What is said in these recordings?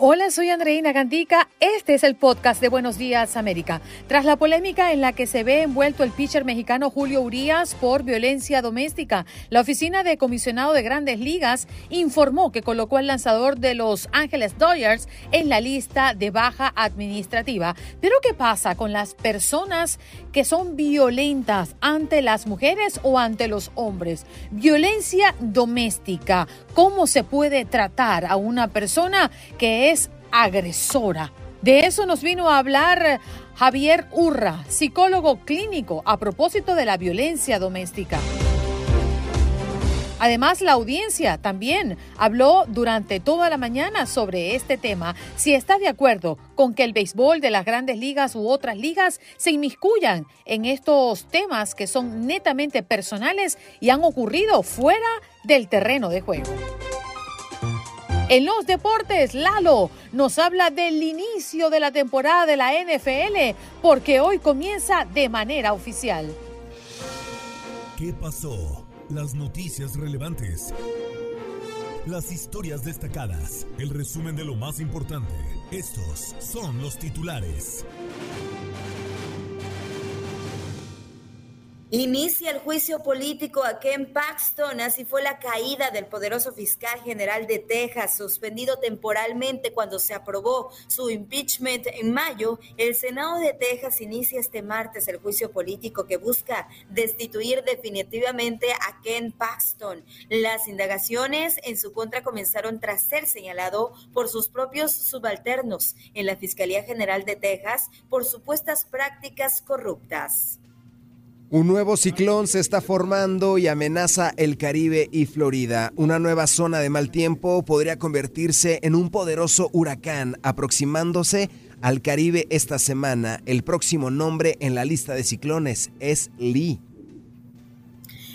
Hola, soy Andreina Gandica. Este es el podcast de Buenos Días América. Tras la polémica en la que se ve envuelto el pitcher mexicano Julio Urias por violencia doméstica, la oficina de comisionado de Grandes Ligas informó que colocó al lanzador de Los Ángeles Dodgers en la lista de baja administrativa. Pero ¿qué pasa con las personas que son violentas ante las mujeres o ante los hombres? Violencia doméstica. ¿Cómo se puede tratar a una persona que es agresora? De eso nos vino a hablar Javier Urra, psicólogo clínico, a propósito de la violencia doméstica. Además, la audiencia también habló durante toda la mañana sobre este tema, si está de acuerdo con que el béisbol de las grandes ligas u otras ligas se inmiscuyan en estos temas que son netamente personales y han ocurrido fuera del terreno de juego. En los deportes, Lalo nos habla del inicio de la temporada de la NFL, porque hoy comienza de manera oficial. ¿Qué pasó? Las noticias relevantes. Las historias destacadas. El resumen de lo más importante. Estos son los titulares. Inicia el juicio político a Ken Paxton, así fue la caída del poderoso fiscal general de Texas, suspendido temporalmente cuando se aprobó su impeachment en mayo. El Senado de Texas inicia este martes el juicio político que busca destituir definitivamente a Ken Paxton. Las indagaciones en su contra comenzaron tras ser señalado por sus propios subalternos en la Fiscalía General de Texas por supuestas prácticas corruptas. Un nuevo ciclón se está formando y amenaza el Caribe y Florida. Una nueva zona de mal tiempo podría convertirse en un poderoso huracán aproximándose al Caribe esta semana. El próximo nombre en la lista de ciclones es Lee.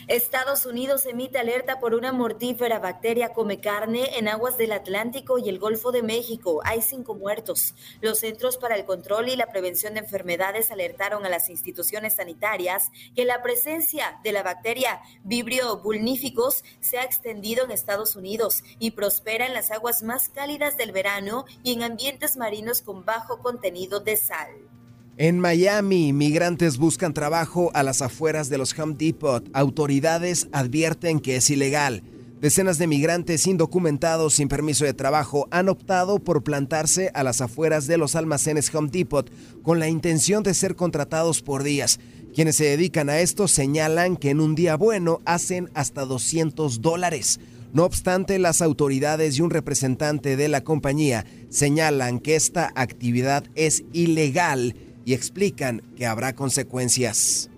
Estados Unidos emite alerta por una mortífera bacteria come carne en aguas del Atlántico y el Golfo de México. Hay cinco muertos. Los Centros para el Control y la Prevención de Enfermedades alertaron a las instituciones sanitarias que la presencia de la bacteria Vibrio vulnificus se ha extendido en Estados Unidos y prospera en las aguas más cálidas del verano y en ambientes marinos con bajo contenido de sal. En Miami, migrantes buscan trabajo a las afueras de los Home Depot. Autoridades advierten que es ilegal. Decenas de migrantes indocumentados sin permiso de trabajo han optado por plantarse a las afueras de los almacenes Home Depot con la intención de ser contratados por días. Quienes se dedican a esto señalan que en un día bueno hacen hasta 200 dólares. No obstante, las autoridades y un representante de la compañía señalan que esta actividad es ilegal y explican que habrá consecuencias.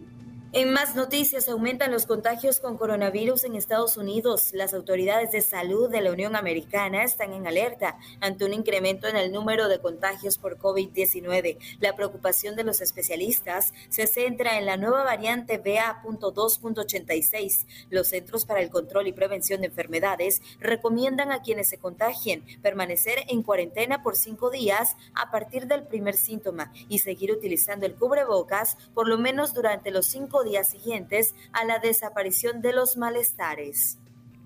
En más noticias, aumentan los contagios con coronavirus en Estados Unidos. Las autoridades de salud de la Unión Americana están en alerta ante un incremento en el número de contagios por COVID-19. La preocupación de los especialistas se centra en la nueva variante BA.2.86. Los Centros para el Control y Prevención de Enfermedades recomiendan a quienes se contagien permanecer en cuarentena por cinco días a partir del primer síntoma y seguir utilizando el cubrebocas por lo menos durante los cinco días siguientes a la desaparición de los malestares.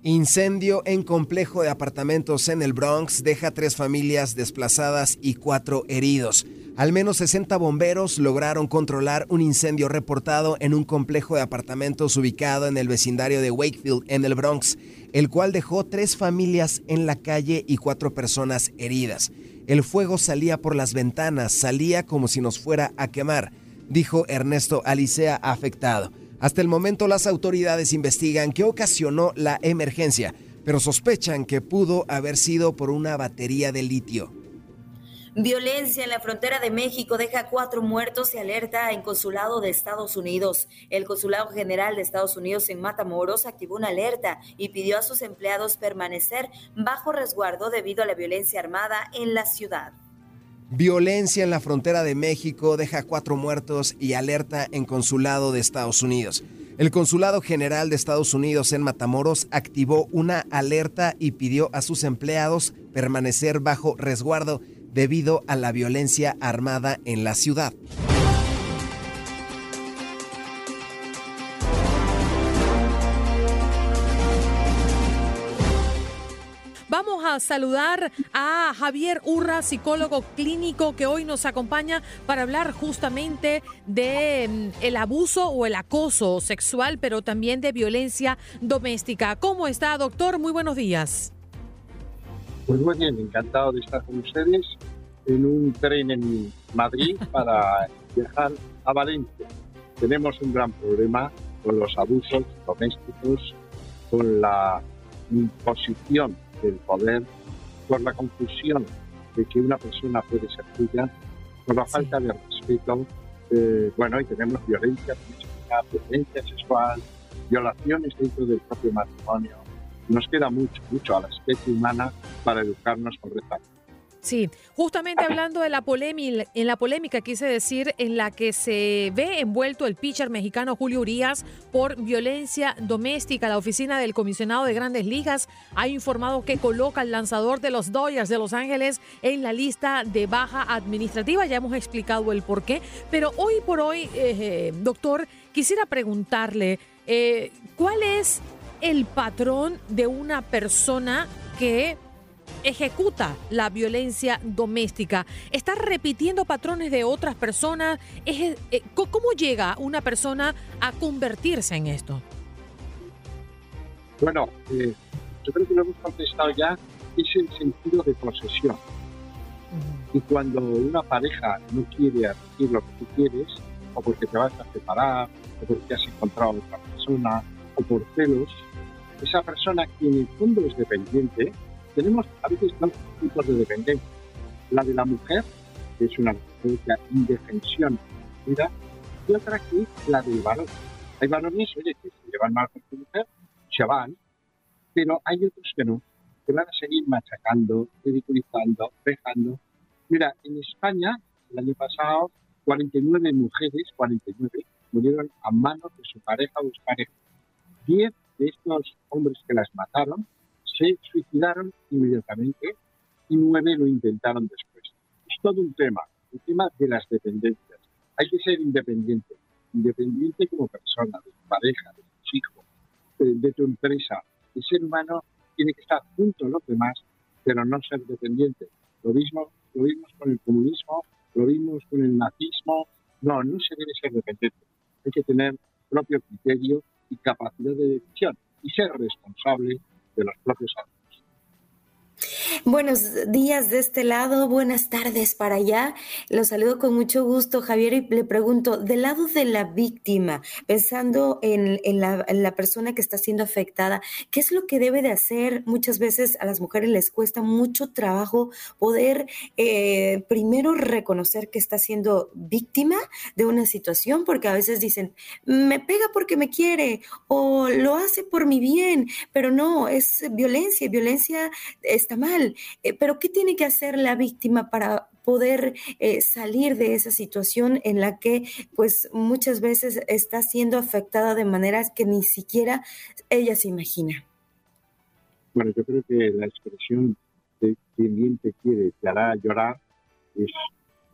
Incendio en complejo de apartamentos en el Bronx deja tres familias desplazadas y cuatro heridos. Al menos 60 bomberos lograron controlar un incendio reportado en un complejo de apartamentos ubicado en el vecindario de Wakefield, en el Bronx, el cual dejó tres familias en la calle y cuatro personas heridas. El fuego salía por las ventanas, salía como si nos fuera a quemar, dijo Ernesto Alicea afectado. Hasta el momento las autoridades investigan qué ocasionó la emergencia, pero sospechan que pudo haber sido por una batería de litio. Violencia en la frontera de México deja cuatro muertos y alerta en consulado de Estados Unidos. El Consulado General de Estados Unidos en Matamoros activó una alerta y pidió a sus empleados permanecer bajo resguardo debido a la violencia armada en la ciudad. Violencia en la frontera de México deja cuatro muertos y alerta en consulado de Estados Unidos. El Consulado General de Estados Unidos en Matamoros activó una alerta y pidió a sus empleados permanecer bajo resguardo debido a la violencia armada en la ciudad. A saludar a Javier Urra, psicólogo clínico, que hoy nos acompaña para hablar justamente de mm, el abuso o el acoso sexual, pero también de violencia doméstica. ¿Cómo está, doctor? Muy buenos días. Pues muy bien, encantado de estar con ustedes en un tren en Madrid para viajar a Valencia. Tenemos un gran problema con los abusos domésticos, con la imposición del poder, con la confusión de que una persona puede ser tuya, con la falta de respeto. Eh, bueno, y tenemos violencia violencia sexual, violaciones dentro del propio matrimonio, nos queda mucho, mucho a la especie humana para educarnos correctamente. Sí, justamente hablando de la polémica, en la polémica quise decir en la que se ve envuelto el pitcher mexicano Julio Urias por violencia doméstica. La oficina del comisionado de Grandes Ligas ha informado que coloca al lanzador de los Dodgers de Los Ángeles en la lista de baja administrativa. Ya hemos explicado el por qué, pero hoy por hoy, eh, doctor, quisiera preguntarle eh, cuál es el patrón de una persona que ejecuta la violencia doméstica. ¿Está repitiendo patrones de otras personas? Eh, ¿Cómo llega una persona a convertirse en esto? Bueno, eh, yo creo que lo hemos contestado ya, es el sentido de posesión. Y cuando una pareja no quiere hacer lo que tú quieres, o porque te vas a separar, o porque has encontrado a otra persona, o por celos, esa persona que en el fondo es dependiente, tenemos a veces dos tipos de dependencia. La de la mujer, que es una indefensión, mira, y otra que es la del varón. Hay varones, oye, que se llevan mal con su mujer, se van, pero hay otros que no, que van a seguir machacando, ridiculizando, dejando. Mira, en España, el año pasado, 49 mujeres, 49, murieron a manos de su pareja o pareja. 10 de estos hombres que las mataron se suicidaron inmediatamente y nueve lo intentaron después. Es todo un tema, el tema de las dependencias. Hay que ser independiente, independiente como persona, de tu pareja, de tu hijo, de, tu empresa. El ser humano tiene que estar junto a los demás, pero no ser dependiente. Lo mismo lo vimos con el comunismo, lo vimos con el nazismo. No, no se debe ser dependiente. Hay que tener propio criterio y capacidad de decisión y ser responsable de los propios. Buenos días de este lado, buenas tardes para allá. Los saludo con mucho gusto, Javier, y le pregunto, del lado de la víctima, pensando en, la, persona que está siendo afectada, ¿qué es lo que debe de hacer? Muchas veces a las mujeres les cuesta mucho trabajo poder eh, primero reconocer que está siendo víctima de una situación, porque a veces dicen, me pega porque me quiere o lo hace por mi bien, pero no, es violencia, violencia está mal eh, pero ¿qué tiene que hacer la víctima para poder eh, salir de esa situación en la que pues muchas veces está siendo afectada de maneras que ni siquiera ella se imagina? Bueno, yo creo que la expresión de quien bien te quiere te hará llorar es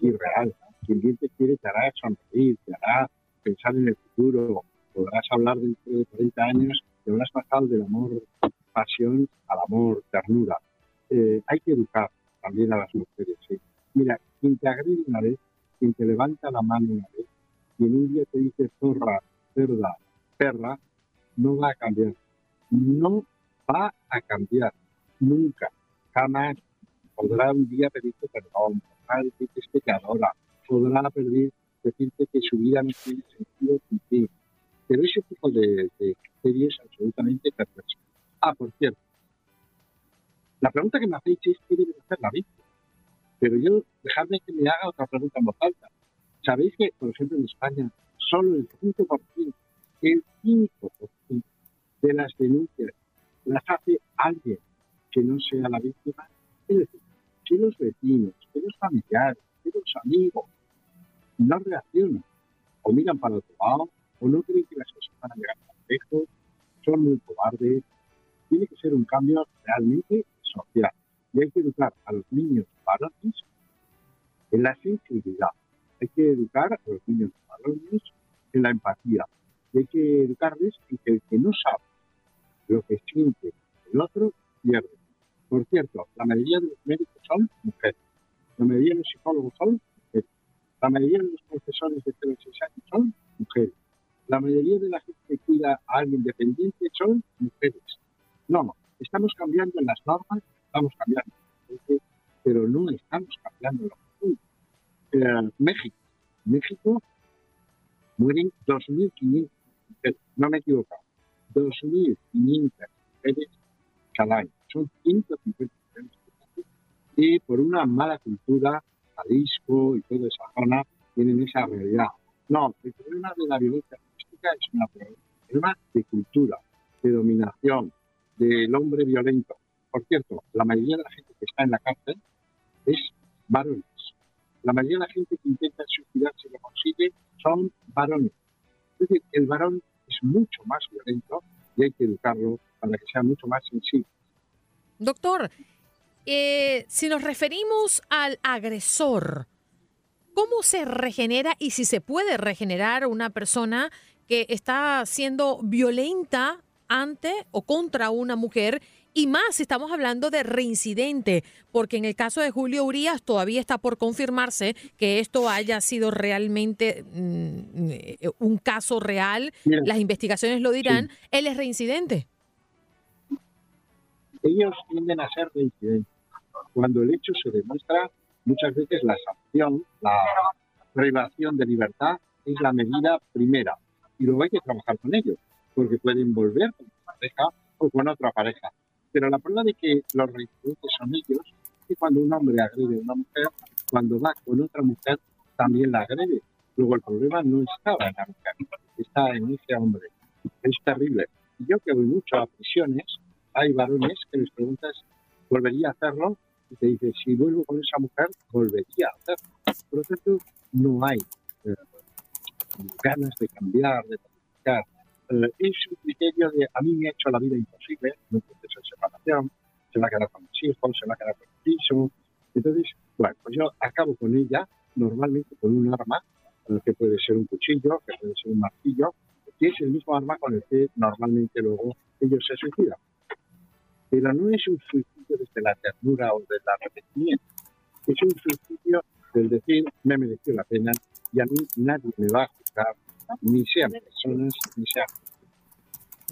irreal. Quien bien te quiere te hará sonreír, te hará pensar en el futuro, podrás hablar dentro de 30 años, te habrás pasado del amor pasión al amor ternura. Eh, hay que educar también a las mujeres. Mira, quien te agrede una vez, quien te levanta la mano una vez, quien un día te dice zorra, cerda, perra, no va a cambiar. No va a cambiar. Nunca, jamás. podrá un día pedirte perdón, podrá decirte que es pecadora, podrá pedir, decirte que su vida no tiene sentido sin ti. Pero ese tipo de, de criterio es absolutamente perverso. Ah, por cierto, la pregunta que me hacéis es qué debe hacer la víctima. Pero yo, dejadme que me haga otra pregunta en voz alta. ¿Sabéis que, por ejemplo, en España, solo el 5%, el 5% de las denuncias las hace alguien que no sea la víctima? Es decir, si los vecinos, si los familiares, si los amigos no reaccionan o miran para otro lado o no creen que las cosas van a llegar tan lejos, son muy cobardes, tiene que ser un cambio realmente social. Y hay que educar a los niños varones en la sensibilidad. Hay que educar a los niños varones en la empatía. Y hay que educarles en que el que no sabe lo que siente el otro pierde. Por cierto, la mayoría de los médicos son mujeres. La mayoría de los psicólogos son mujeres. La mayoría de los profesores de 06 años son mujeres. La mayoría de la gente que cuida a alguien dependiente son mujeres. No, no, estamos cambiando las normas, estamos cambiando, pero no estamos cambiando la eh, México, México mueren 2.500 mujeres, no me he equivocado, 2.500 mujeres cada año, son 150 mujeres y por una mala cultura, Jalisco y toda esa zona tienen esa realidad. No, el problema de la violencia doméstica es un problema de cultura, de dominación, del hombre violento. Por cierto, la mayoría de la gente que está en la cárcel es varones. La mayoría de la gente que intenta suicidarse y lo consigue son varones. Es decir, el varón es mucho más violento y hay que educarlo para que sea mucho más sensible. Doctor, eh, si nos referimos al agresor, ¿cómo se regenera y si se puede regenerar una persona que está siendo violenta ante o contra una mujer y más si estamos hablando de reincidente, porque en el caso de Julio Urias todavía está por confirmarse que esto haya sido realmente mm, eh, un caso real. Las investigaciones lo dirán. Él es reincidente. Ellos tienden a ser reincidentes. Cuando el hecho se demuestra, muchas veces la sanción, la privación de libertad es la medida primera. Y luego hay que trabajar con ellos porque pueden volver con una pareja o con otra pareja. Pero la prueba de que los reincidentes son ellos es que cuando un hombre agrede a una mujer, cuando va con otra mujer, también la agrede. Luego el problema no estaba en la mujer, está en ese hombre. Es terrible. Yo que voy mucho a prisiones, hay varones que les preguntas, ¿volvería a hacerlo? Y te dice, si vuelvo con esa mujer, volvería a hacerlo. Por lo tanto, no hay eh, ganas de cambiar, de practicar eh, es un criterio de a mí me ha hecho la vida imposible en un proceso de separación, se va a quedar con mis hijos, se va a quedar con el piso. Entonces, bueno, pues yo acabo con ella normalmente con un arma, que puede ser un cuchillo, que puede ser un martillo, que es el mismo arma con el que normalmente luego ellos se suicidan. Pero no es un suicidio desde la ternura o del arrepentimiento, es un suicidio del decir, me mereció la pena y a mí nadie me va a juzgar ni personas, ni sean.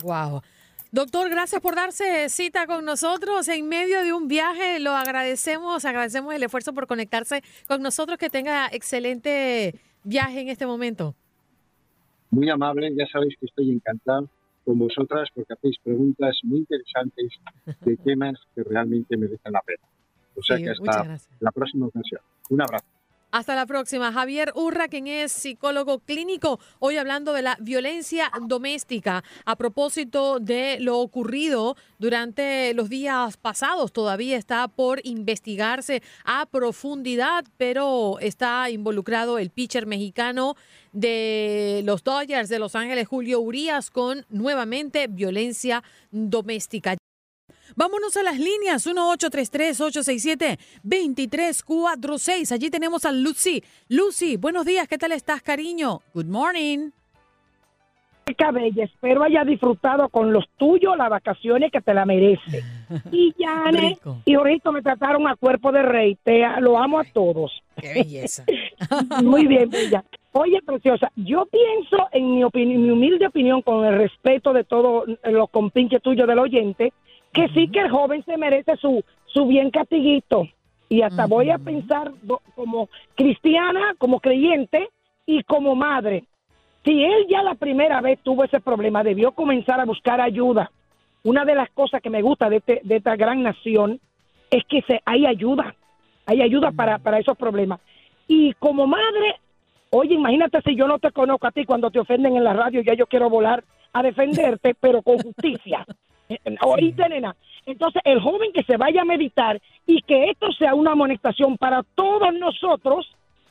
Wow. Doctor, gracias por darse cita con nosotros en medio de un viaje. Lo agradecemos, agradecemos el esfuerzo por conectarse con nosotros. Que tenga excelente viaje en este momento. Muy amable, ya sabéis que estoy encantado con vosotras porque hacéis preguntas muy interesantes de temas que realmente merecen la pena. O sea que hasta la próxima ocasión. Un abrazo. Hasta la próxima. Javier Urra, quien es psicólogo clínico, hoy hablando de la violencia doméstica a propósito de lo ocurrido durante los días pasados. Todavía está por investigarse a profundidad, pero está involucrado el pitcher mexicano de los Dodgers de Los Ángeles, Julio Urias, con nuevamente violencia doméstica. Vámonos a las líneas 1833-867-2346. Allí tenemos a Lucy. Lucy, buenos días, ¿qué tal estás, cariño? Good morning. Cabella, espero haya disfrutado con los tuyos las vacaciones que te la merece. Y Yane y Rito me trataron a cuerpo de rey. Te lo amo a todos. Qué belleza. Muy bien, bella. Oye, preciosa, yo pienso, en mi, mi humilde opinión, con el respeto de todos los compinches tuyos del oyente, que sí que el joven se merece su, su bien catiguito. Y hasta voy a pensar como cristiana, como creyente y como madre. Si él ya la primera vez tuvo ese problema, debió comenzar a buscar ayuda. Una de las cosas que me gusta de, este, de esta gran nación es que se, hay ayuda, hay ayuda para, para esos problemas. Y como madre, oye, imagínate si yo no te conozco a ti cuando te ofenden en la radio, ya yo quiero volar a defenderte, pero con justicia. Oíste, nena. Entonces, el joven que se vaya a meditar y que esto sea una amonestación para todos nosotros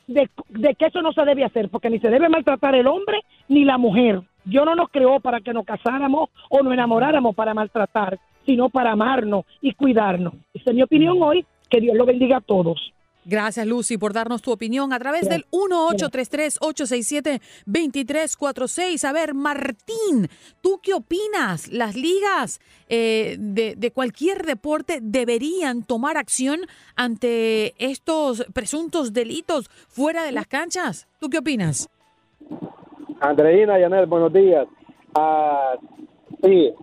de, que eso no se debe hacer, porque ni se debe maltratar el hombre ni la mujer. Dios no nos creó para que nos casáramos o nos enamoráramos para maltratar, sino para amarnos y cuidarnos. Esa es mi opinión hoy. Que Dios lo bendiga a todos. Gracias, Lucy, por darnos tu opinión a través del 1833-867-2346. A ver, Martín, ¿tú qué opinas? ¿Las ligas eh, de, de, cualquier deporte deberían tomar acción ante estos presuntos delitos fuera de las canchas? ¿Tú qué opinas? Andreina, Yanel, buenos días. Ah, sí,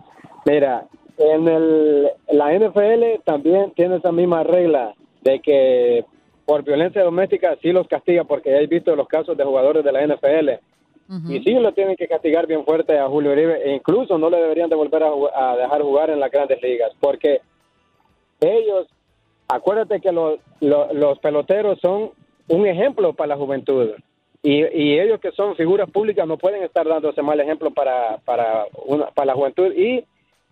mira, en el, la NFL también tiene esa misma regla de que por violencia doméstica sí los castiga porque ya he visto los casos de jugadores de la NFL y sí lo tienen que castigar bien fuerte a Julio Uribe e incluso no le deberían de volver a, dejar jugar en las grandes ligas porque ellos, acuérdate que los, los, peloteros son un ejemplo para la juventud. Y, y, ellos que son figuras públicas no pueden estar dando ese mal ejemplo para, para, una, para la juventud. Y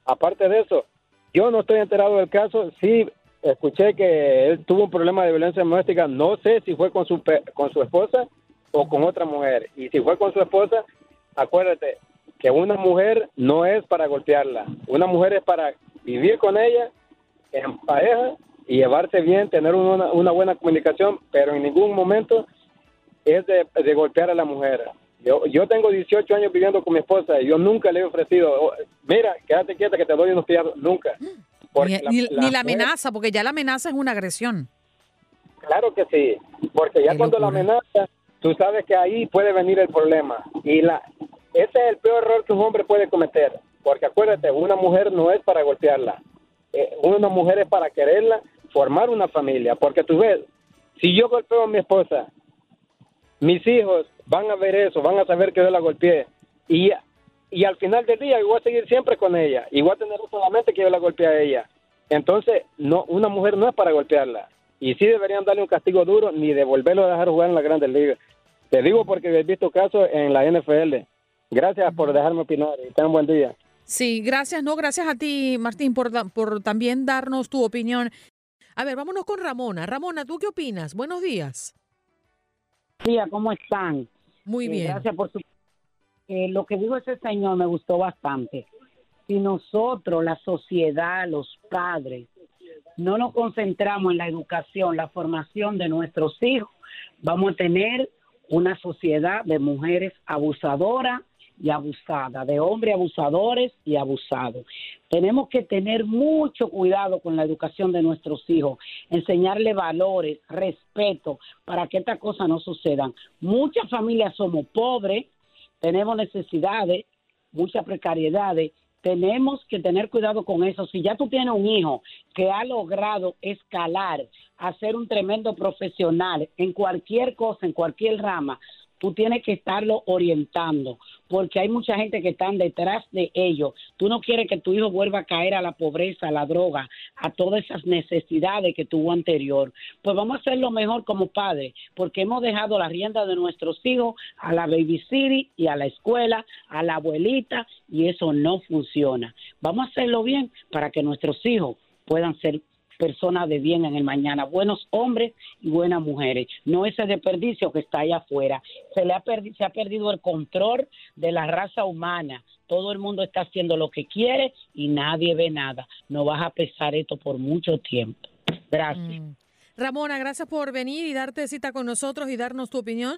aparte de eso, yo no estoy enterado del caso, sí escuché que él tuvo un problema de violencia doméstica, no sé si fue con su, con su esposa o con otra mujer. Y si fue con su esposa, acuérdate que una mujer no es para golpearla, una mujer es para vivir con ella en pareja y llevarse bien, tener una, una buena comunicación, pero en ningún momento es de, de, golpear a la mujer. Yo, yo tengo 18 años viviendo con mi esposa y yo nunca le he ofrecido, oh, mira, quédate quieta que te doy unos pies, nunca. Ni la, amenaza, porque ya la amenaza es una agresión. Claro que sí, porque ya cuando la amenaza, tú sabes que ahí puede venir el problema. Y la ese es el peor error que un hombre puede cometer, porque acuérdate, una mujer no es para golpearla, eh, una mujer es para quererla, formar una familia, porque tú ves, si yo golpeo a mi esposa, mis hijos van a ver eso, van a saber que yo la golpeé, y y al final del día yo voy a seguir siempre con ella y voy a tener solamente que yo la golpee a ella. Entonces, no, una mujer no es para golpearla. Y sí deberían darle un castigo duro ni devolverlo a dejar jugar en la Grandes Ligas. Te digo porque he visto casos en la NFL. Gracias por dejarme opinar y ten un buen día. Sí, gracias, no, gracias a ti, Martín, por, por también darnos tu opinión. A ver, vámonos con Ramona. Ramona, ¿tú qué opinas? Buenos días. Tía, ¿cómo están? Muy eh, bien. gracias por su lo que dijo ese señor me gustó bastante. Si nosotros, la sociedad, los padres, no nos concentramos en la educación, la formación de nuestros hijos, vamos a tener una sociedad de mujeres abusadoras y abusadas, de hombres abusadores y abusados. Tenemos que tener mucho cuidado con la educación de nuestros hijos, enseñarle valores, respeto, para que estas cosas no sucedan. Muchas familias somos pobres, tenemos necesidades, muchas precariedades, tenemos que tener cuidado con eso. Si ya tú tienes un hijo que ha logrado escalar, a ser un tremendo profesional en cualquier cosa, en cualquier rama, tú tienes que estarlo orientando, porque hay mucha gente que están detrás de ellos. Tú no quieres que tu hijo vuelva a caer a la pobreza, a la droga, a todas esas necesidades que tuvo anterior. Pues vamos a hacerlo mejor como padres, porque hemos dejado la rienda de nuestros hijos a la baby city y a la escuela, a la abuelita, y eso no funciona. Vamos a hacerlo bien para que nuestros hijos puedan ser personas de bien en el mañana, buenos hombres y buenas mujeres, no ese desperdicio que está allá afuera. Se, le ha, se ha perdido el control de la raza humana. Todo el mundo está haciendo lo que quiere y nadie ve nada. No vas a pesar esto por mucho tiempo. Gracias. Mm. Ramona, gracias por venir y darte cita con nosotros y darnos tu opinión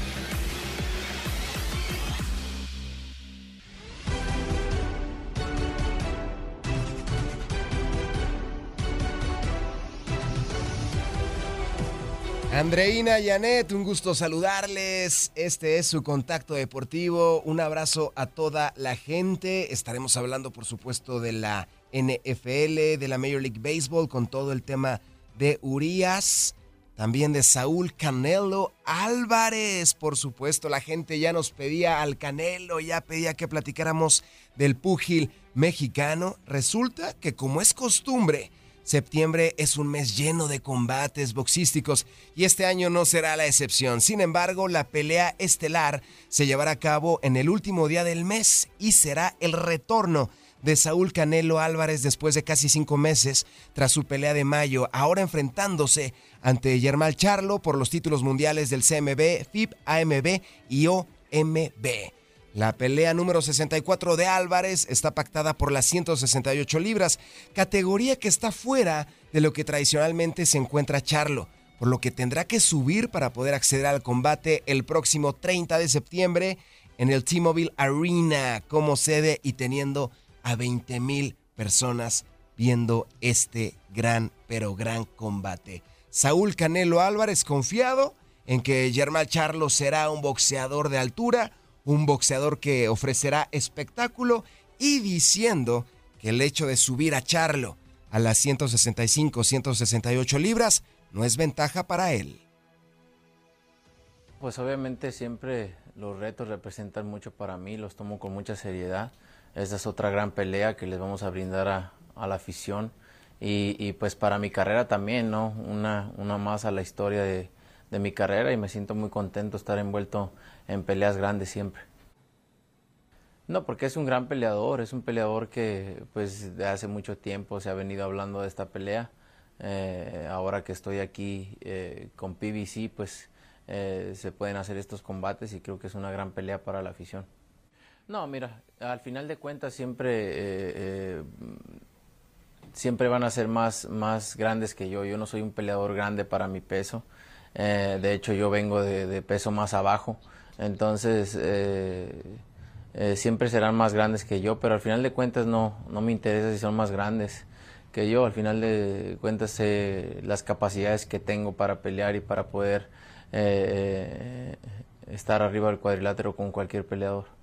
Andreina Yanet, un gusto saludarles. Este es su contacto deportivo. Un abrazo a toda la gente. Estaremos hablando, por supuesto, de la NFL, de la Major League Baseball, con todo el tema de Urias. También de Saúl Canelo Álvarez, por supuesto, la gente ya nos pedía al Canelo, ya pedía que platicáramos del púgil mexicano. Resulta que como es costumbre, Septiembre es un mes lleno de combates boxísticos y este año no será la excepción. Sin embargo, la pelea estelar se llevará a cabo en el último día del mes y será el retorno de Saúl Canelo Álvarez después de casi cinco meses tras su pelea de mayo, ahora enfrentándose ante Germán Charlo por los títulos mundiales del CMB, FIP, AMB y OMB. La pelea número 64 de Álvarez está pactada por las 168 libras, categoría que está fuera de lo que tradicionalmente se encuentra Charlo, por lo que tendrá que subir para poder acceder al combate el próximo 30 de septiembre en el T-Mobile Arena como sede y teniendo a 20 mil personas viendo este gran, pero gran combate. Saúl Canelo Álvarez confiado en que Germán Charlo será un boxeador de altura, un boxeador que ofrecerá espectáculo y diciendo que el hecho de subir a Charlo a las 165, 168 libras no es ventaja para él. Pues obviamente siempre los retos representan mucho para mí, los tomo con mucha seriedad. Esta es otra gran pelea que les vamos a brindar a, la afición y, pues para mi carrera también, ¿no? Una, una más a la historia de, de mi carrera y me siento muy contento estar envuelto en peleas grandes siempre. No, porque es un gran peleador, es un peleador que pues de hace mucho tiempo se ha venido hablando de esta pelea. Eh, ahora que estoy aquí eh, con PBC, pues eh, se pueden hacer estos combates y creo que es una gran pelea para la afición. No, mira, al final de cuentas siempre, siempre van a ser más, más grandes que yo. Yo no soy un peleador grande para mi peso. de hecho, yo vengo de peso más abajo. Entonces, eh, eh, siempre serán más grandes que yo, pero al final de cuentas no, no me interesa si son más grandes que yo. Al final de cuentas sé las capacidades que tengo para pelear y para poder eh, estar arriba del cuadrilátero con cualquier peleador.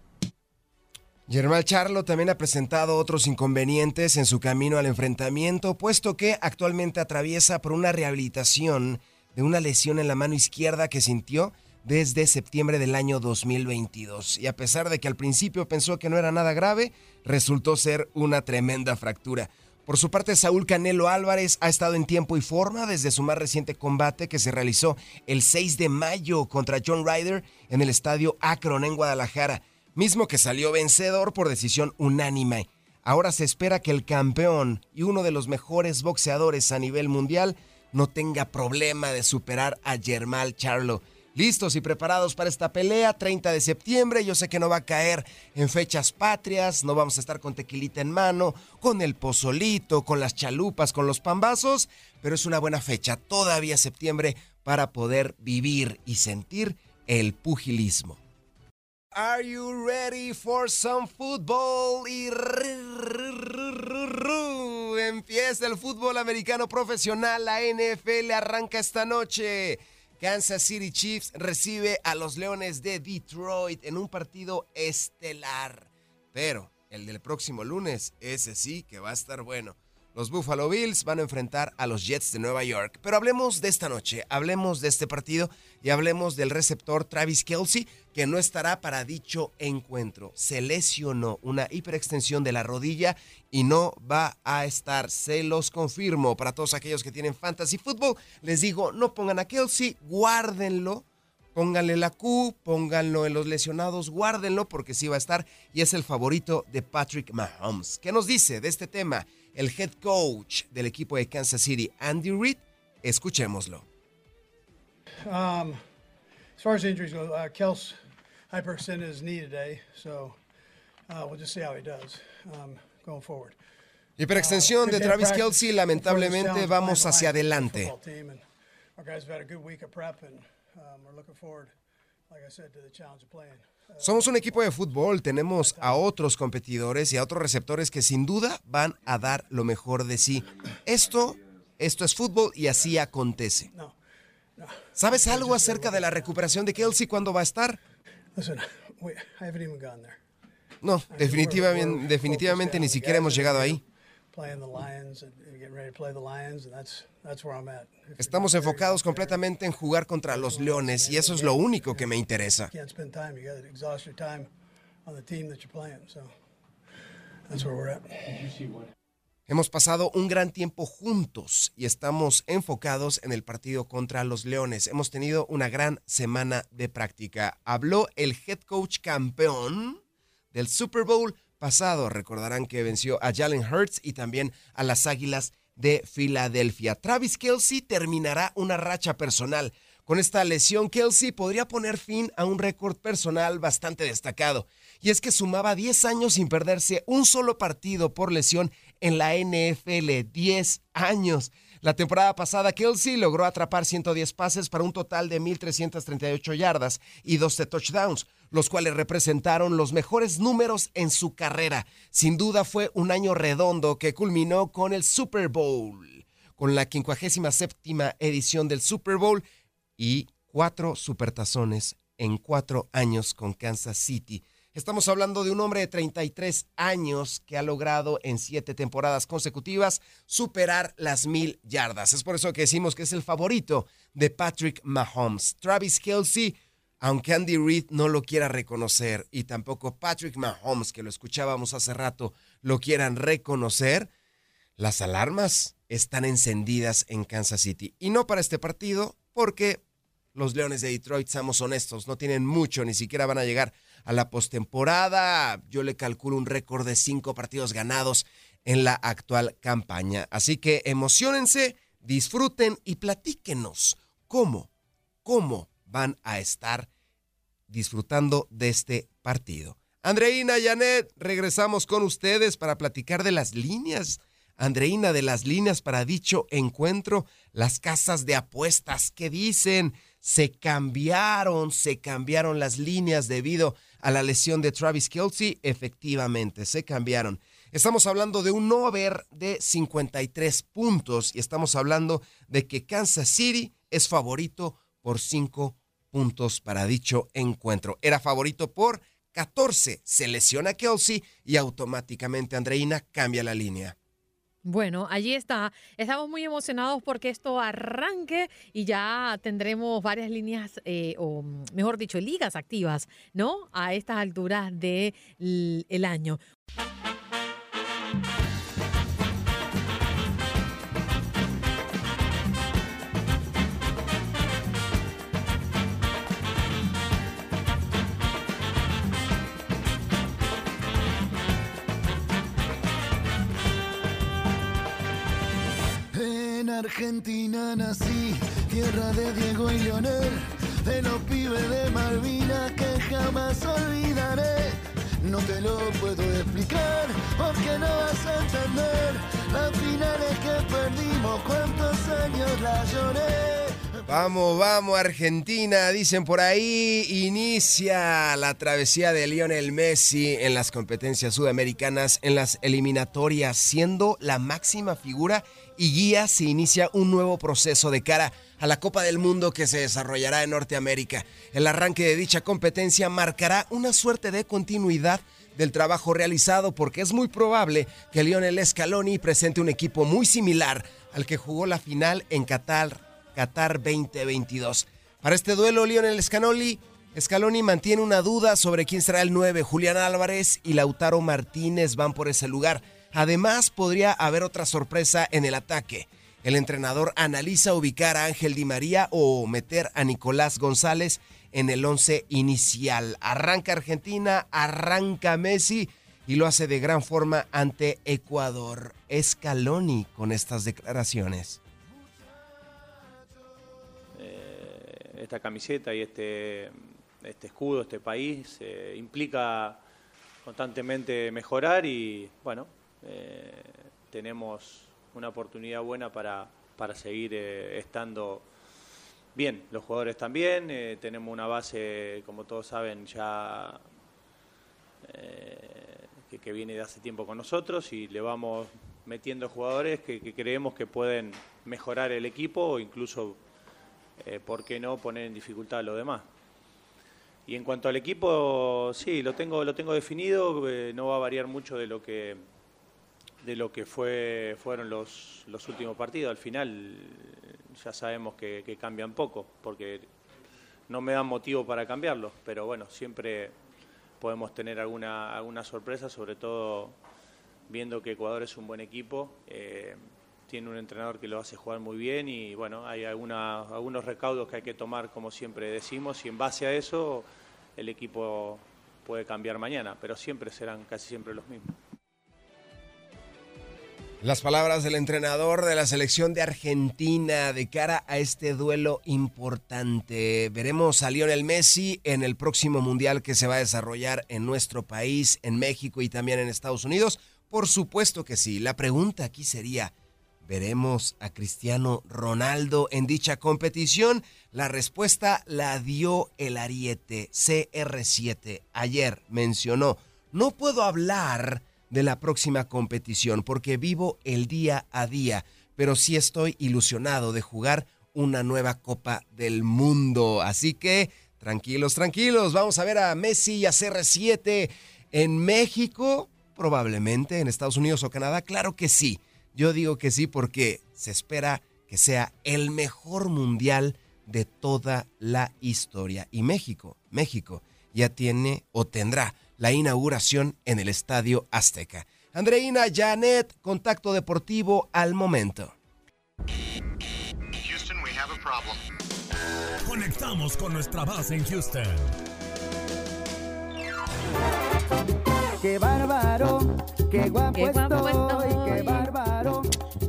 Germán Charlo también ha presentado otros inconvenientes en su camino al enfrentamiento, puesto que actualmente atraviesa por una rehabilitación de una lesión en la mano izquierda que sintió desde septiembre del año 2022. Y a pesar de que al principio pensó que no era nada grave, resultó ser una tremenda fractura. Por su parte, Saúl Canelo Álvarez ha estado en tiempo y forma desde su más reciente combate que se realizó el 6 de mayo contra John Ryder en el estadio Akron en Guadalajara, mismo que salió vencedor por decisión unánime. Ahora se espera que el campeón y uno de los mejores boxeadores a nivel mundial no tenga problema de superar a Germán Charlo listos y preparados para esta pelea, 30 de septiembre. Yo sé que no va a caer en fechas patrias, no vamos a estar con tequilita en mano, con el pozolito, con las chalupas, con los pambazos, pero es una buena fecha, todavía septiembre, para poder vivir y sentir el pugilismo. Are you ready for some football? Y empieza el fútbol americano profesional, la NFL arranca esta noche. Kansas City Chiefs recibe a los Leones de Detroit en un partido estelar. Pero el del próximo lunes, ese sí que va a estar bueno. Los Buffalo Bills van a enfrentar a los Jets de Nueva York. Pero hablemos de esta noche, hablemos de este partido y hablemos del receptor Travis Kelsey, que no estará para dicho encuentro. Se lesionó una hiperextensión de la rodilla y no va a estar. Se los confirmo para todos aquellos que tienen fantasy football. Les digo, no pongan a Kelsey, guárdenlo. Pónganle la Q, pónganlo en los lesionados, guárdenlo porque sí va a estar y es el favorito de Patrick Mahomes. ¿Qué nos dice de este tema? El head coach del equipo de Kansas City, Andy Reid. Escuchémoslo. Um, as far as injuries go, uh, Kels hyperextended his knee today, so uh, we'll just see how he does um, going forward. Hiperextensión de Travis Kelsey, lamentablemente vamos hacia adelante. Somos un equipo de fútbol, tenemos a otros competidores y a otros receptores que sin duda van a dar lo mejor de sí. Esto, esto es fútbol y así acontece. ¿Sabes algo acerca de la recuperación de Kelsey? ¿Cuándo va a estar? No, definitivamente, definitivamente ni siquiera hemos llegado ahí. Estamos enfocados completamente en jugar contra los Leones y eso es lo único que me interesa. Hemos pasado un gran tiempo juntos y estamos enfocados en el partido contra los Leones. Hemos tenido una gran semana de práctica. Habló el head coach campeón del Super Bowl pasado. Recordarán que venció a Jalen Hurts y también a las Águilas de Filadelfia. Travis Kelsey terminará una racha personal. Con esta lesión, Kelsey podría poner fin a un récord personal bastante destacado. Y es que sumaba 10 años sin perderse un solo partido por lesión en la NFL. 10 años. La temporada pasada, Kelsey logró atrapar 110 pases para un total de 1.338 yardas y 12 touchdowns, los cuales representaron los mejores números en su carrera. Sin duda fue un año redondo que culminó con el Super Bowl, con la 57 edición del Super Bowl y cuatro supertazones en cuatro años con Kansas City. Estamos hablando de un hombre de 33 años que ha logrado en siete temporadas consecutivas superar las mil yardas. Es por eso que decimos que es el favorito de Patrick Mahomes. Travis Kelsey, aunque Andy Reid no lo quiera reconocer y tampoco Patrick Mahomes, que lo escuchábamos hace rato, lo quieran reconocer, las alarmas están encendidas en Kansas City. Y no para este partido, porque los Leones de Detroit, seamos honestos, no tienen mucho, ni siquiera van a llegar a la postemporada. Yo le calculo un récord de cinco partidos ganados en la actual campaña. Así que emocionense, disfruten y platíquenos cómo, cómo van a estar disfrutando de este partido. Andreina, Janet, regresamos con ustedes para platicar de las líneas. Andreina, de las líneas para dicho encuentro, las casas de apuestas, ¿qué dicen? Se cambiaron, se cambiaron las líneas debido a la lesión de Travis Kelsey, efectivamente, se cambiaron. Estamos hablando de un over de 53 puntos y estamos hablando de que Kansas City es favorito por 5 puntos para dicho encuentro. Era favorito por 14. Se lesiona Kelsey y automáticamente Andreina cambia la línea. Bueno, allí está. Estamos muy emocionados porque esto arranque y ya tendremos varias líneas, eh, o mejor dicho, ligas activas, ¿no? A estas alturas del año. Argentina nací, tierra de Diego y Leonel, de los pibes de Malvinas que jamás olvidaré. No te lo puedo explicar porque no vas a entender las finales que perdimos, cuántos años la lloré. Vamos, vamos, Argentina, dicen por ahí, inicia la travesía de Lionel Messi en las competencias sudamericanas, en las eliminatorias, siendo la máxima figura y guía se inicia un nuevo proceso de cara a la Copa del Mundo que se desarrollará en Norteamérica. El arranque de dicha competencia marcará una suerte de continuidad del trabajo realizado porque es muy probable que Lionel Scaloni presente un equipo muy similar al que jugó la final en Qatar, Qatar 2022. Para este duelo, Lionel Scaloni, Scaloni mantiene una duda sobre quién será el 9. Julián Álvarez y Lautaro Martínez van por ese lugar. Además, podría haber otra sorpresa en el ataque. El entrenador analiza ubicar a Ángel Di María o meter a Nicolás González en el once inicial. Arranca Argentina, arranca Messi y lo hace de gran forma ante Ecuador. Escaloni con estas declaraciones. Eh, esta camiseta y este, este escudo, este país, implica constantemente mejorar y bueno, eh, tenemos una oportunidad buena para, para seguir eh, estando bien. Los jugadores también, eh, tenemos una base, como todos saben, ya que, viene de hace tiempo con nosotros y le vamos metiendo jugadores que, que creemos que pueden mejorar el equipo o incluso, ¿por qué no, poner en dificultad a los demás? Y en cuanto al equipo, sí, lo tengo, lo tengo definido, no va a variar mucho de lo que de lo que fue, fueron los, los últimos partidos. Al final ya sabemos que, cambian poco, porque no me dan motivo para cambiarlos, pero bueno, siempre podemos tener alguna, alguna sorpresa, sobre todo viendo que Ecuador es un buen equipo, eh, tiene un entrenador que lo hace jugar muy bien y bueno, hay alguna, algunos recaudos que hay que tomar, como siempre decimos, y en base a eso el equipo puede cambiar mañana, pero siempre serán casi siempre los mismos. Las palabras del entrenador de la selección de Argentina de cara a este duelo importante. Veremos a Lionel Messi en el próximo mundial que se va a desarrollar en nuestro país, en México y también en Estados Unidos. Por supuesto que sí. La pregunta aquí sería, ¿veremos a Cristiano Ronaldo en dicha competición? La respuesta la dio el ariete CR7. Ayer mencionó, no puedo hablar de la próxima competición porque vivo el día a día, pero sí estoy ilusionado de jugar una nueva Copa del Mundo. Así que tranquilos, tranquilos, vamos a ver a Messi y a CR7 en México, probablemente en Estados Unidos o Canadá, claro que sí. Yo digo que sí porque se espera que sea el mejor mundial de toda la historia. Y México, México ya tiene o tendrá la inauguración en el Estadio Azteca. Andreina Janet, contacto deportivo al momento. Houston, we have a problem. Conectamos con nuestra base en Houston. Qué bárbaro, qué guapo, qué estoy, qué bárbaro.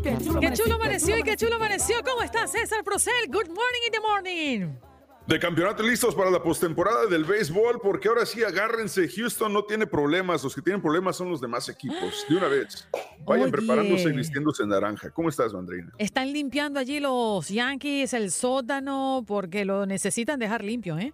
Qué chulo, qué chulo amaneció y qué chulo amaneció. ¿Cómo estás, César Procel? Good morning in the morning de campeonato listos para la postemporada del béisbol, porque ahora sí agárrense, Houston no tiene problemas, los que tienen problemas son los demás equipos. De una vez, vayan preparándose y vistiéndose en naranja. ¿Cómo estás, Mandrina? Están limpiando allí los Yankees el sótano porque lo necesitan dejar limpio, ¿eh?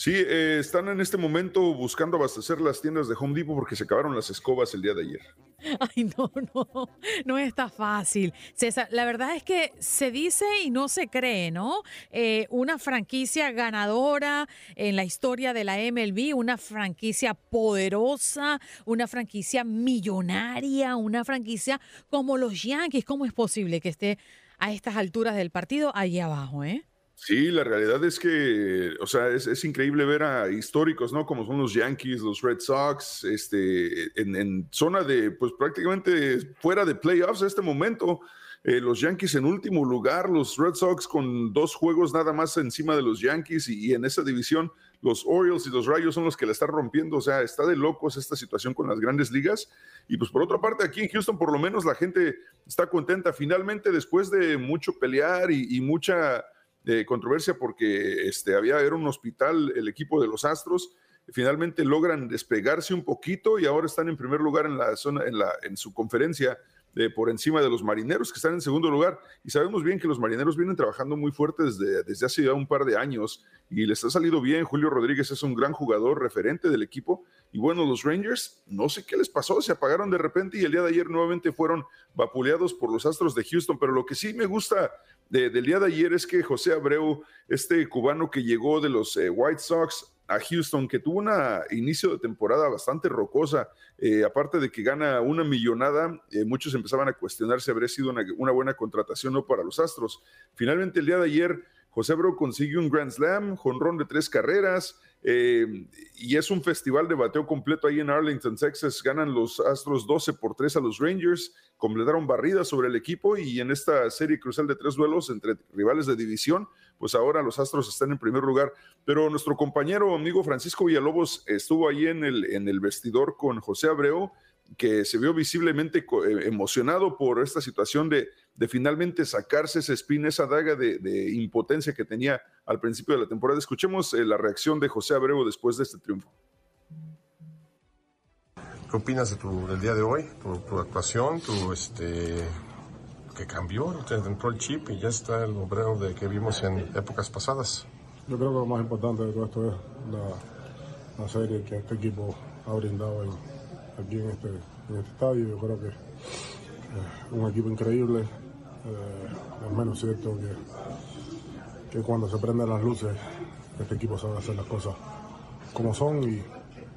Sí, eh, están en este momento buscando abastecer las tiendas de Home Depot porque se acabaron las escobas el día de ayer. Ay, no, no, no está fácil. César, la verdad es que se dice y no se cree, ¿no? Eh, una franquicia ganadora en la historia de la MLB, una franquicia poderosa, una franquicia millonaria, una franquicia como los Yankees. ¿Cómo es posible que esté a estas alturas del partido ahí abajo, eh? Sí, la realidad es que, o sea, es, increíble ver a históricos, ¿no? Como son los Yankees, los Red Sox, este, en, zona de, pues prácticamente fuera de playoffs en este momento. Eh, los Yankees en último lugar, los Red Sox con dos juegos nada más encima de los Yankees y, en esa división los Orioles y los Rayos son los que la están rompiendo, o sea, está de locos esta situación con las grandes ligas. Y pues por otra parte, aquí en Houston por lo menos la gente está contenta. Finalmente, después de mucho pelear y mucha de controversia porque este, había era un hospital el equipo de los Astros. Finalmente logran despegarse un poquito y ahora están en primer lugar en la zona, en, la, en su conferencia por encima de los marineros que están en segundo lugar. Y sabemos bien que los marineros vienen trabajando muy fuerte desde, desde hace ya un par de años y les ha salido bien. Julio Rodríguez es un gran jugador referente del equipo. Y bueno, los Rangers, no sé qué les pasó, se apagaron de repente y el día de ayer nuevamente fueron vapuleados por los Astros de Houston. Pero lo que sí me gusta del día de ayer es que José Abreu, este cubano que llegó de los eh, White Sox, a Houston, que tuvo un inicio de temporada bastante rocosa, eh, aparte de que gana una millonada, eh, muchos empezaban a cuestionar si habría sido una, buena contratación no para los Astros. Finalmente, el día de ayer, José Bro consiguió un Grand Slam, jonrón de tres carreras, eh, y es un festival de bateo completo ahí en Arlington, Texas. Ganan los Astros 12 por 3 a los Rangers, completaron barridas sobre el equipo y en esta serie crucial de tres duelos entre rivales de división, pues ahora los Astros están en primer lugar. Pero nuestro compañero amigo Francisco Villalobos estuvo ahí en el, en el vestidor con José Abreu, que se vio visiblemente eh, emocionado por esta situación de, de finalmente sacarse esa espina, esa daga de, impotencia que tenía al principio de la temporada. Escuchemos eh, la reacción de José Abreu después de este triunfo. ¿Qué opinas de tu, del día de hoy? Tu, actuación, tu este que cambió, entró el chip y ya está el obrero de que vimos en épocas pasadas. Yo creo que lo más importante de todo esto es la, serie que este equipo ha brindado aquí en este, en este estadio. Yo creo que es un equipo increíble. Eh, es menos cierto que, que cuando se prenden las luces, este equipo sabe hacer las cosas como son y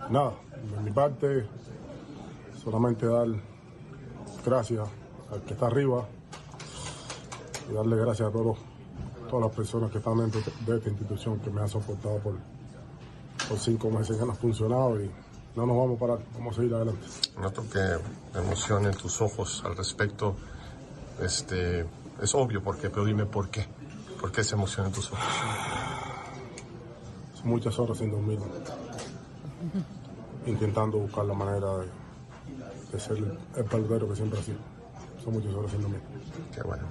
nada, de mi parte solamente dar gracias al que está arriba y darle gracias a todos, todas las personas que están dentro de esta institución que me han soportado por, por cinco meses que no ha funcionado y no nos vamos a parar, vamos a seguir adelante. Noto que emoción en tus ojos al respecto. Este, es obvio por qué, pero dime por qué. ¿Por qué esa emoción en tus ojos? Son muchas horas sin dormir, intentando buscar la manera de, de ser el paludero que siempre ha sido. Son muchas horas sin dormir. Qué bueno,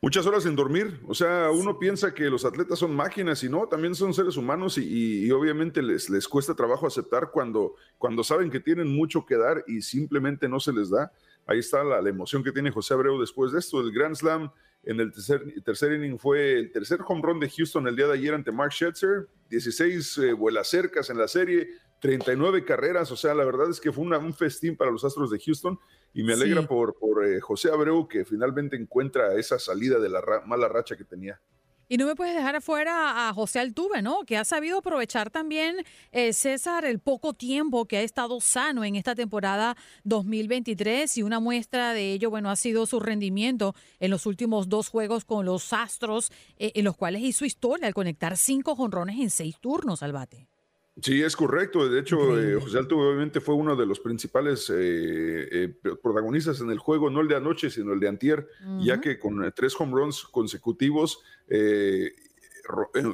Muchas horas sin dormir, o sea, uno piensa que los atletas son máquinas y no, también son seres humanos y, obviamente les, les cuesta trabajo aceptar cuando, cuando saben que tienen mucho que dar y simplemente no se les da. Ahí está la, emoción que tiene José Abreu después de esto, el Grand Slam en el tercer, tercer inning fue el tercer home run de Houston el día de ayer ante Mark Scherzer, 16 eh, vuelas cercas en la serie, 39 carreras, o sea, la verdad es que fue un festín para los Astros de Houston y me alegra por, por eh, José Abreu que finalmente encuentra esa salida de la mala racha que tenía. Y no me puedes dejar afuera a José Altuve, ¿no? Que ha sabido aprovechar también, eh, César, el poco tiempo que ha estado sano en esta temporada 2023 y una muestra de ello, bueno, ha sido su rendimiento en los últimos dos juegos con los Astros, eh, en los cuales hizo historia al conectar cinco jonrones en seis turnos al bate. Sí, es correcto. De hecho, eh, José Alto obviamente fue uno de los principales eh, eh, protagonistas en el juego, no el de anoche, sino el de antier, ya que con tres home runs consecutivos,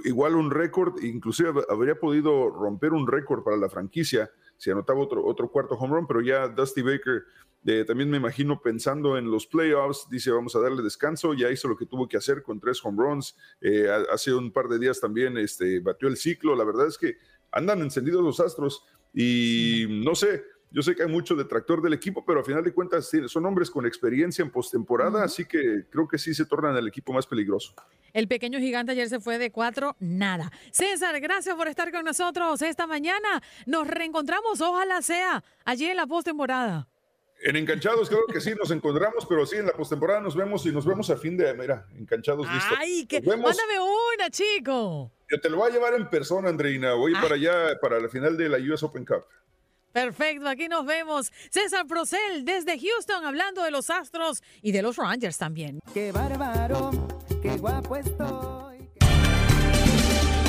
igual un récord, inclusive habría podido romper un récord para la franquicia si anotaba otro, otro cuarto home run, pero ya Dusty Baker también me imagino pensando en los playoffs, dice vamos a darle descanso, ya hizo lo que tuvo que hacer con tres home runs, hace un par de días también este, batió el ciclo, la verdad es que andan encendidos los astros y no sé, yo sé que hay mucho detractor del equipo, pero a final de cuentas son hombres con experiencia en postemporada, así que creo que sí se tornan el equipo más peligroso. El pequeño gigante ayer se fue de cuatro, nada. César, gracias por estar con nosotros esta mañana. Nos reencontramos, ojalá sea allí en la postemporada. En Enganchados, creo que sí, nos encontramos, pero sí, en la postemporada nos vemos y nos vemos a fin de, mira, Enganchados, listo. ¡Ay, que mándame una, chico! Yo te lo voy a llevar en persona, Andreina. Voy ah. para allá, para la final de la US Open Cup. Perfecto, aquí nos vemos. César Procel desde Houston hablando de los Astros y de los Rangers también. ¡Qué bárbaro! ¡Qué guapo estoy!